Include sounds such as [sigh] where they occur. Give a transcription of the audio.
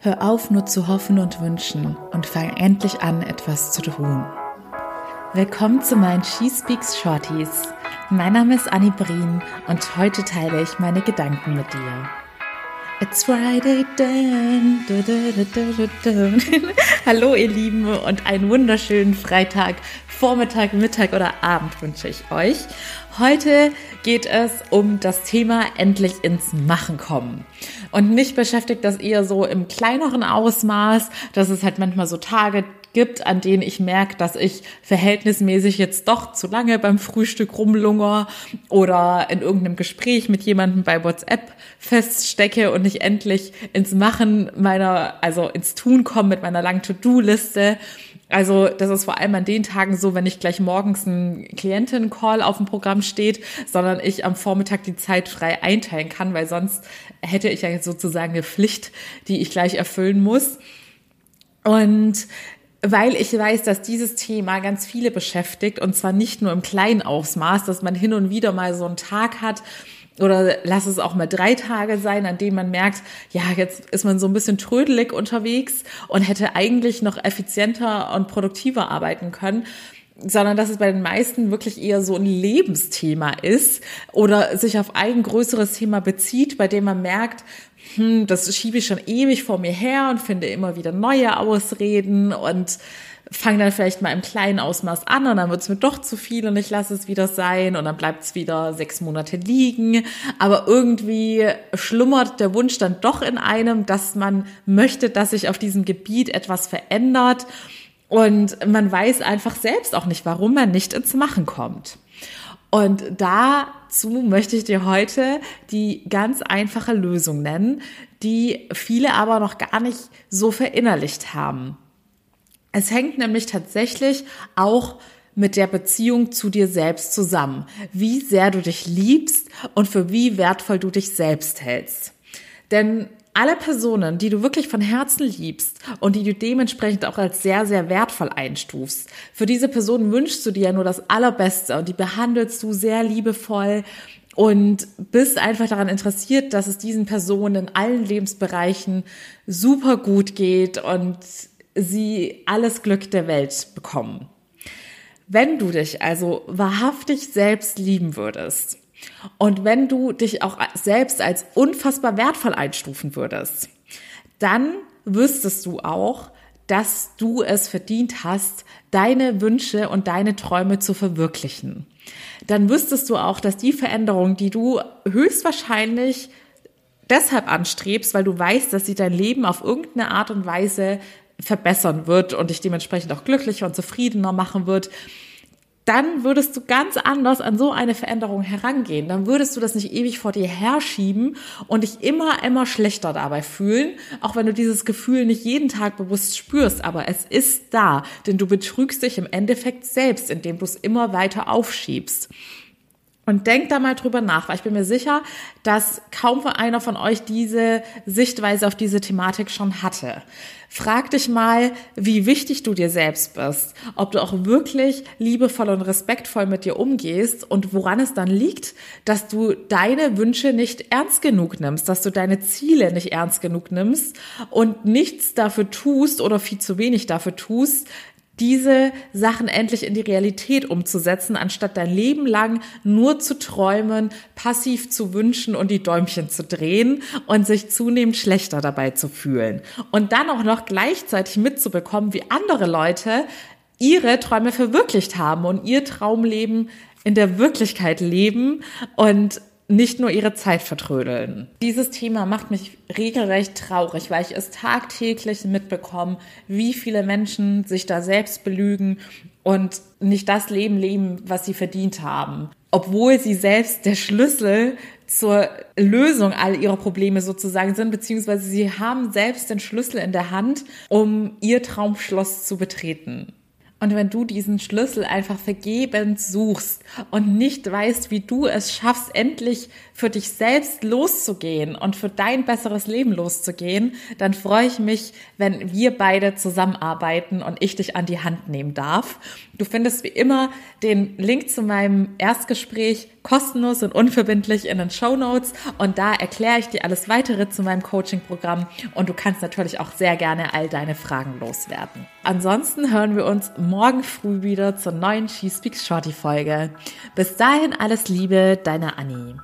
Hör auf, nur zu hoffen und wünschen und fang endlich an, etwas zu tun. Willkommen zu meinen She Speaks Shorties. Mein Name ist Annie Brien und heute teile ich meine Gedanken mit dir. It's Friday then. Du, du, du, [laughs] Hallo ihr Lieben und einen wunderschönen Freitag, Vormittag, Mittag oder Abend wünsche ich euch. Heute geht es um das Thema endlich ins Machen kommen. Und mich beschäftigt das eher so im kleineren Ausmaß, dass es halt manchmal so Tage gibt, an denen ich merke, dass ich verhältnismäßig jetzt doch zu lange beim Frühstück rumlunger oder in irgendeinem Gespräch mit jemandem bei WhatsApp feststecke und nicht endlich ins Machen meiner, also ins Tun komme mit meiner langen To-Do-Liste also das ist vor allem an den Tagen so, wenn nicht gleich morgens ein Klientin-Call auf dem Programm steht, sondern ich am Vormittag die Zeit frei einteilen kann, weil sonst hätte ich ja sozusagen eine Pflicht, die ich gleich erfüllen muss. Und weil ich weiß, dass dieses Thema ganz viele beschäftigt und zwar nicht nur im kleinen Ausmaß, dass man hin und wieder mal so einen Tag hat, oder lass es auch mal drei Tage sein, an denen man merkt, ja, jetzt ist man so ein bisschen trödelig unterwegs und hätte eigentlich noch effizienter und produktiver arbeiten können sondern dass es bei den meisten wirklich eher so ein Lebensthema ist oder sich auf ein größeres Thema bezieht, bei dem man merkt, hm, das schiebe ich schon ewig vor mir her und finde immer wieder neue Ausreden und fange dann vielleicht mal im kleinen Ausmaß an und dann wird es mir doch zu viel und ich lasse es wieder sein und dann bleibt es wieder sechs Monate liegen. Aber irgendwie schlummert der Wunsch dann doch in einem, dass man möchte, dass sich auf diesem Gebiet etwas verändert und man weiß einfach selbst auch nicht, warum man nicht ins Machen kommt. Und dazu möchte ich dir heute die ganz einfache Lösung nennen, die viele aber noch gar nicht so verinnerlicht haben. Es hängt nämlich tatsächlich auch mit der Beziehung zu dir selbst zusammen, wie sehr du dich liebst und für wie wertvoll du dich selbst hältst. Denn alle Personen, die du wirklich von Herzen liebst und die du dementsprechend auch als sehr, sehr wertvoll einstufst, für diese Personen wünschst du dir ja nur das Allerbeste und die behandelst du sehr liebevoll und bist einfach daran interessiert, dass es diesen Personen in allen Lebensbereichen super gut geht und sie alles Glück der Welt bekommen. Wenn du dich also wahrhaftig selbst lieben würdest und wenn du dich auch selbst als unfassbar wertvoll einstufen würdest, dann wüsstest du auch, dass du es verdient hast, deine Wünsche und deine Träume zu verwirklichen. Dann wüsstest du auch, dass die Veränderung, die du höchstwahrscheinlich deshalb anstrebst, weil du weißt, dass sie dein Leben auf irgendeine Art und Weise verbessern wird und dich dementsprechend auch glücklicher und zufriedener machen wird, dann würdest du ganz anders an so eine Veränderung herangehen. Dann würdest du das nicht ewig vor dir herschieben und dich immer, immer schlechter dabei fühlen, auch wenn du dieses Gefühl nicht jeden Tag bewusst spürst, aber es ist da, denn du betrügst dich im Endeffekt selbst, indem du es immer weiter aufschiebst. Und denkt da mal drüber nach, weil ich bin mir sicher, dass kaum einer von euch diese Sichtweise auf diese Thematik schon hatte. Frag dich mal, wie wichtig du dir selbst bist, ob du auch wirklich liebevoll und respektvoll mit dir umgehst und woran es dann liegt, dass du deine Wünsche nicht ernst genug nimmst, dass du deine Ziele nicht ernst genug nimmst und nichts dafür tust oder viel zu wenig dafür tust, diese Sachen endlich in die Realität umzusetzen, anstatt dein Leben lang nur zu träumen, passiv zu wünschen und die Däumchen zu drehen und sich zunehmend schlechter dabei zu fühlen. Und dann auch noch gleichzeitig mitzubekommen, wie andere Leute ihre Träume verwirklicht haben und ihr Traumleben in der Wirklichkeit leben und nicht nur ihre Zeit vertrödeln. Dieses Thema macht mich regelrecht traurig, weil ich es tagtäglich mitbekomme, wie viele Menschen sich da selbst belügen und nicht das Leben leben, was sie verdient haben. Obwohl sie selbst der Schlüssel zur Lösung all ihrer Probleme sozusagen sind, beziehungsweise sie haben selbst den Schlüssel in der Hand, um ihr Traumschloss zu betreten. Und wenn du diesen Schlüssel einfach vergebend suchst und nicht weißt, wie du es schaffst, endlich für dich selbst loszugehen und für dein besseres Leben loszugehen, dann freue ich mich, wenn wir beide zusammenarbeiten und ich dich an die Hand nehmen darf. Du findest wie immer den Link zu meinem Erstgespräch kostenlos und unverbindlich in den Show Notes und da erkläre ich dir alles weitere zu meinem Coaching-Programm und du kannst natürlich auch sehr gerne all deine Fragen loswerden. Ansonsten hören wir uns morgen früh wieder zur neuen She Speaks Shorty Folge. Bis dahin alles Liebe, deine Annie.